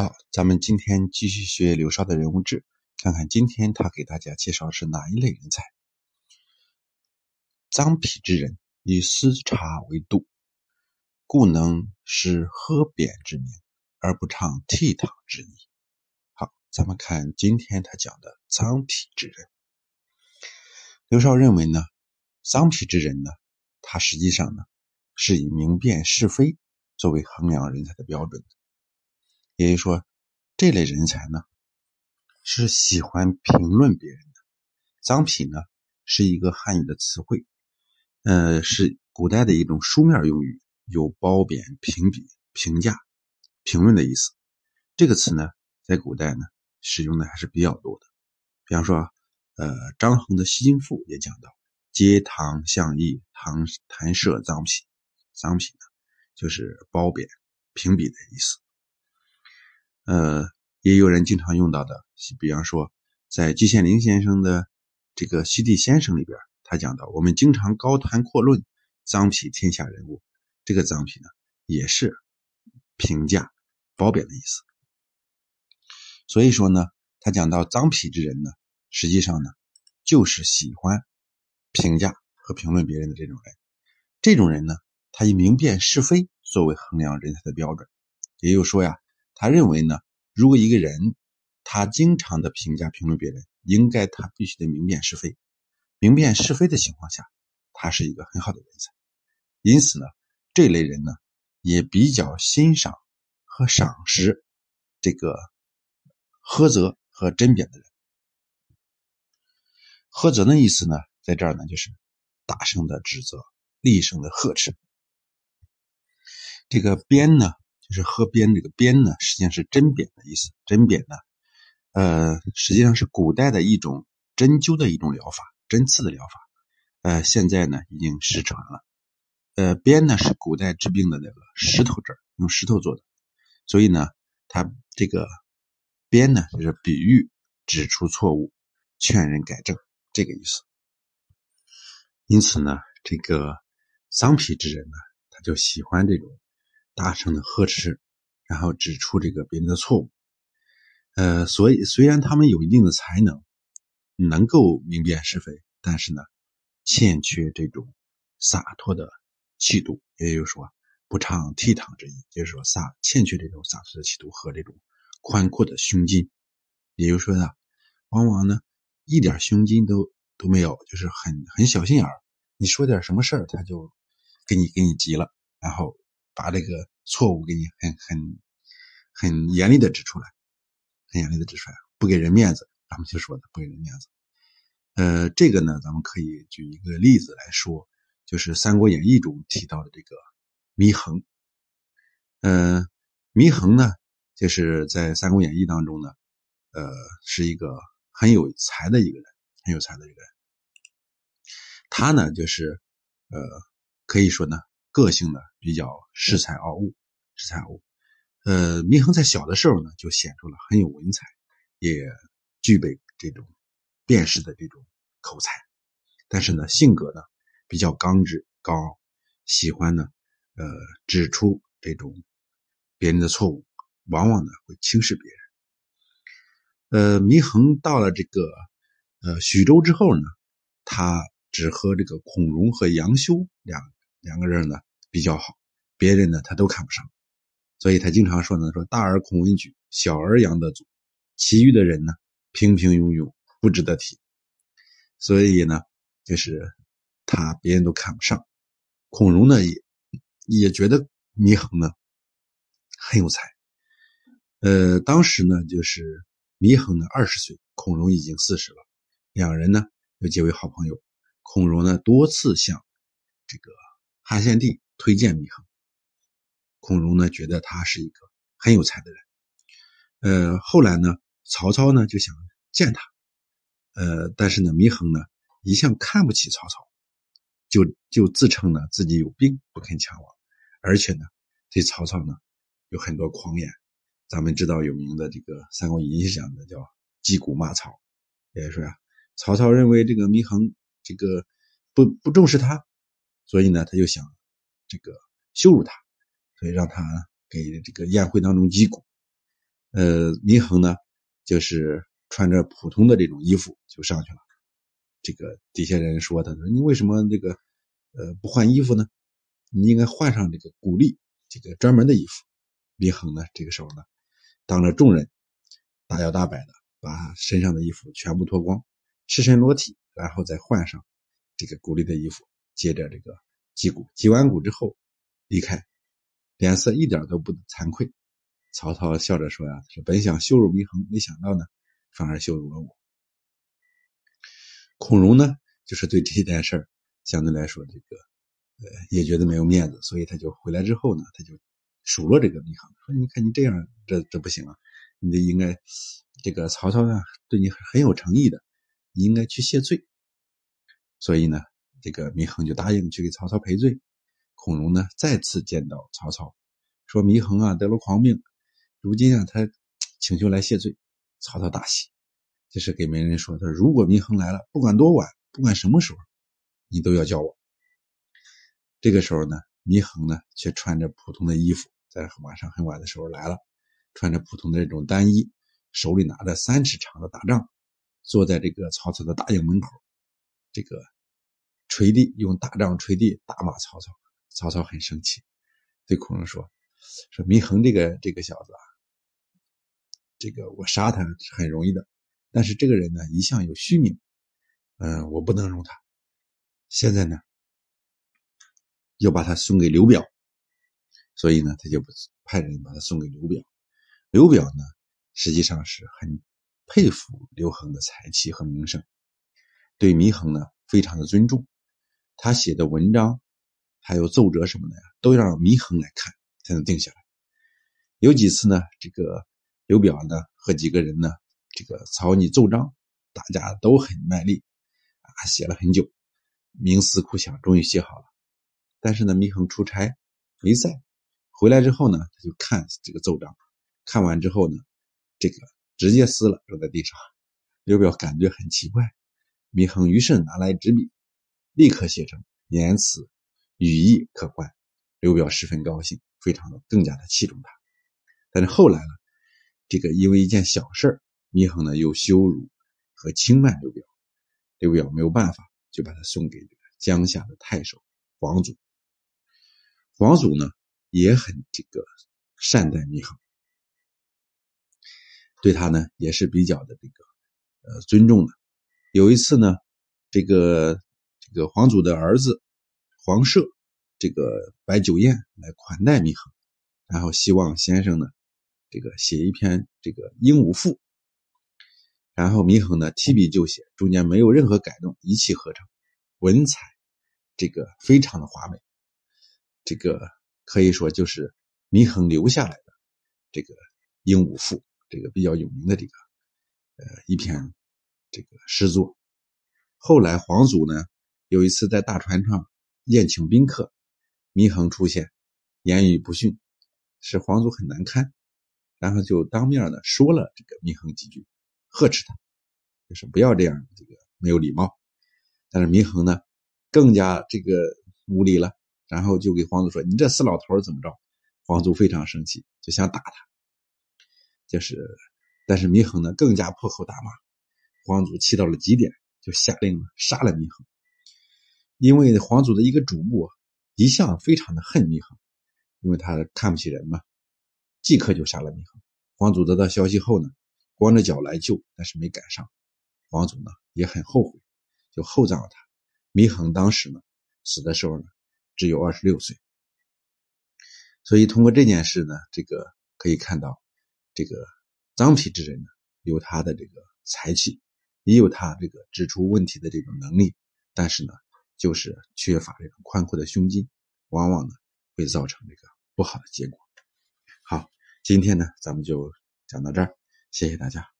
好，咱们今天继续学刘少的人物志，看看今天他给大家介绍是哪一类人才。臧否之人，以私茶为度，故能使喝扁之名，而不唱倜傥之意。好，咱们看今天他讲的臧否之人。刘少认为呢，臧否之人呢，他实际上呢，是以明辨是非作为衡量人才的标准的。也就是说，这类人才呢，是喜欢评论别人的。臧否呢，是一个汉语的词汇，呃，是古代的一种书面用语，有褒贬、评比、评价、评论的意思。这个词呢，在古代呢，使用的还是比较多的。比方说，呃，张衡的《西京赋》也讲到：“嗟唐相议，唐弹射臧否。”臧否呢，就是褒贬、评比的意思。呃，也有人经常用到的，比方说，在季羡林先生的这个《西地先生》里边，他讲到，我们经常高谈阔论臧否天下人物，这个臧否呢，也是评价褒贬的意思。所以说呢，他讲到臧否之人呢，实际上呢，就是喜欢评价和评论别人的这种人。这种人呢，他以明辨是非作为衡量人才的标准，也就是说呀。他认为呢，如果一个人他经常的评价评论别人，应该他必须得明辨是非。明辨是非的情况下，他是一个很好的人才。因此呢，这类人呢，也比较欣赏和赏识这个苛责和甄别的人。苛责的意思呢，在这儿呢，就是大声的指责，厉声的呵斥。这个鞭呢？就是喝鞭这个鞭呢，实际上是针砭的意思。针砭呢，呃，实际上是古代的一种针灸的一种疗法，针刺的疗法。呃，现在呢已经失传了。呃，鞭呢是古代治病的那个石头针，用石头做的，所以呢，它这个鞭呢就是比喻指出错误，劝人改正这个意思。因此呢，这个桑皮之人呢，他就喜欢这种。大声的呵斥，然后指出这个别人的错误。呃，所以虽然他们有一定的才能，能够明辨是非，但是呢，欠缺这种洒脱的气度，也就是说，不唱倜傥之意，就是说洒欠缺这种洒脱的气度和这种宽阔的胸襟。也就是说呢，往往呢，一点胸襟都都没有，就是很很小心眼儿。你说点什么事儿，他就给你给你急了，然后。把这个错误给你很很很严厉的指出来，很严厉的指出来，不给人面子，咱们就说的不给人面子。呃，这个呢，咱们可以举一个例子来说，就是《三国演义》中提到的这个祢衡。呃，祢衡呢，就是在《三国演义》当中呢，呃，是一个很有才的一个人，很有才的一个人。他呢，就是呃，可以说呢。个性呢比较恃才傲物，恃才傲物。呃，祢衡在小的时候呢就显出了很有文采，也具备这种辨识的这种口才。但是呢，性格呢比较刚直高傲，喜欢呢呃指出这种别人的错误，往往呢会轻视别人。呃，祢衡到了这个呃徐州之后呢，他只和这个孔融和杨修两。两个人呢比较好，别人呢他都看不上，所以他经常说呢说大而孔文举，小而杨德祖，其余的人呢平平庸庸，不值得提。所以呢就是他别人都看不上，孔融呢也也觉得祢衡呢很有才。呃，当时呢就是祢衡呢二十岁，孔融已经四十了，两人呢又结为好朋友。孔融呢多次向这个。汉献帝推荐祢衡，孔融呢觉得他是一个很有才的人。呃，后来呢，曹操呢就想见他，呃，但是呢，祢衡呢一向看不起曹操，就就自称呢自己有病不肯前往，而且呢对曹操呢有很多狂言。咱们知道有名的这个《三国演义》讲的叫击鼓骂曹，也就是说呀，曹操认为这个祢衡这个不不重视他。所以呢，他就想这个羞辱他，所以让他给这个宴会当中击鼓。呃，祢衡呢，就是穿着普通的这种衣服就上去了。这个底下人说：“他说你为什么这个呃不换衣服呢？你应该换上这个古丽这个专门的衣服。”祢衡呢，这个时候呢，当着众人，大摇大摆的把身上的衣服全部脱光，赤身裸体，然后再换上这个古丽的衣服，接着这个击鼓，击完鼓之后离开，脸色一点都不惭愧。曹操笑着说：“呀，是本想羞辱祢衡，没想到呢，反而羞辱了我。”孔融呢，就是对这件事儿相对来说，这个呃也觉得没有面子，所以他就回来之后呢，他就数落这个祢衡，说：“你看你这样，这这不行啊，你得应该这个曹操啊对你很有诚意的，你应该去谢罪。”所以呢，这个祢衡就答应去给曹操赔罪。孔融呢再次见到曹操，说：“祢衡啊得了狂病，如今啊他请求来谢罪。”曹操大喜。就是给媒人说：“他说如果祢衡来了，不管多晚，不管什么时候，你都要叫我。”这个时候呢，祢衡呢却穿着普通的衣服，在晚上很晚的时候来了，穿着普通的这种单衣，手里拿着三尺长的大杖，坐在这个曹操的大营门口，这个捶地，用大杖捶地，大骂曹操。曹操很生气，对孔融说：“说祢衡这个这个小子啊，这个我杀他是很容易的。”但是这个人呢，一向有虚名，嗯，我不能容他。现在呢，又把他送给刘表，所以呢，他就派人把他送给刘表。刘表呢，实际上是很佩服刘恒的才气和名声，对祢衡呢非常的尊重。他写的文章，还有奏折什么的呀，都要让祢衡来看才能定下来。有几次呢，这个刘表呢和几个人呢。这个草拟奏章，大家都很卖力啊，写了很久，冥思苦想，终于写好了。但是呢，祢衡出差没在，回来之后呢，他就看这个奏章，看完之后呢，这个直接撕了，扔在地上。刘表感觉很奇怪，祢衡于是拿来纸笔，立刻写成言辞语意可观。刘表十分高兴，非常的更加的器重他。但是后来呢，这个因为一件小事儿祢衡呢又羞辱和轻慢刘表，刘表没有办法，就把他送给这个江夏的太守黄祖。黄祖呢也很这个善待祢衡，对他呢也是比较的这个呃尊重的。有一次呢，这个这个皇祖的儿子皇赦这个摆酒宴来款待祢衡，然后希望先生呢这个写一篇这个鹦鹉赋。然后祢衡呢提笔就写，中间没有任何改动，一气呵成，文采这个非常的华美，这个可以说就是祢衡留下来的这个鹦鹉赋，这个比较有名的这个呃一篇这个诗作。后来皇祖呢有一次在大船上宴请宾客，祢衡出现，言语不逊，使皇祖很难堪，然后就当面呢说了这个祢衡几句。呵斥他，就是不要这样，这个没有礼貌。但是祢衡呢，更加这个无礼了，然后就给皇祖说：“你这死老头怎么着？”皇祖非常生气，就想打他。就是，但是祢衡呢，更加破口大骂。皇祖气到了极点，就下令杀了祢衡。因为皇祖的一个主簿一向非常的恨祢衡，因为他看不起人嘛，即刻就杀了祢衡。皇祖得到消息后呢？光着脚来救，但是没赶上。黄祖呢也很后悔，就厚葬了他。祢衡当时呢死的时候呢只有二十六岁。所以通过这件事呢，这个可以看到，这个臧丕之人呢有他的这个才气，也有他这个指出问题的这种能力，但是呢就是缺乏这种宽阔的胸襟，往往呢会造成这个不好的结果。好，今天呢咱们就讲到这儿。谢谢大家。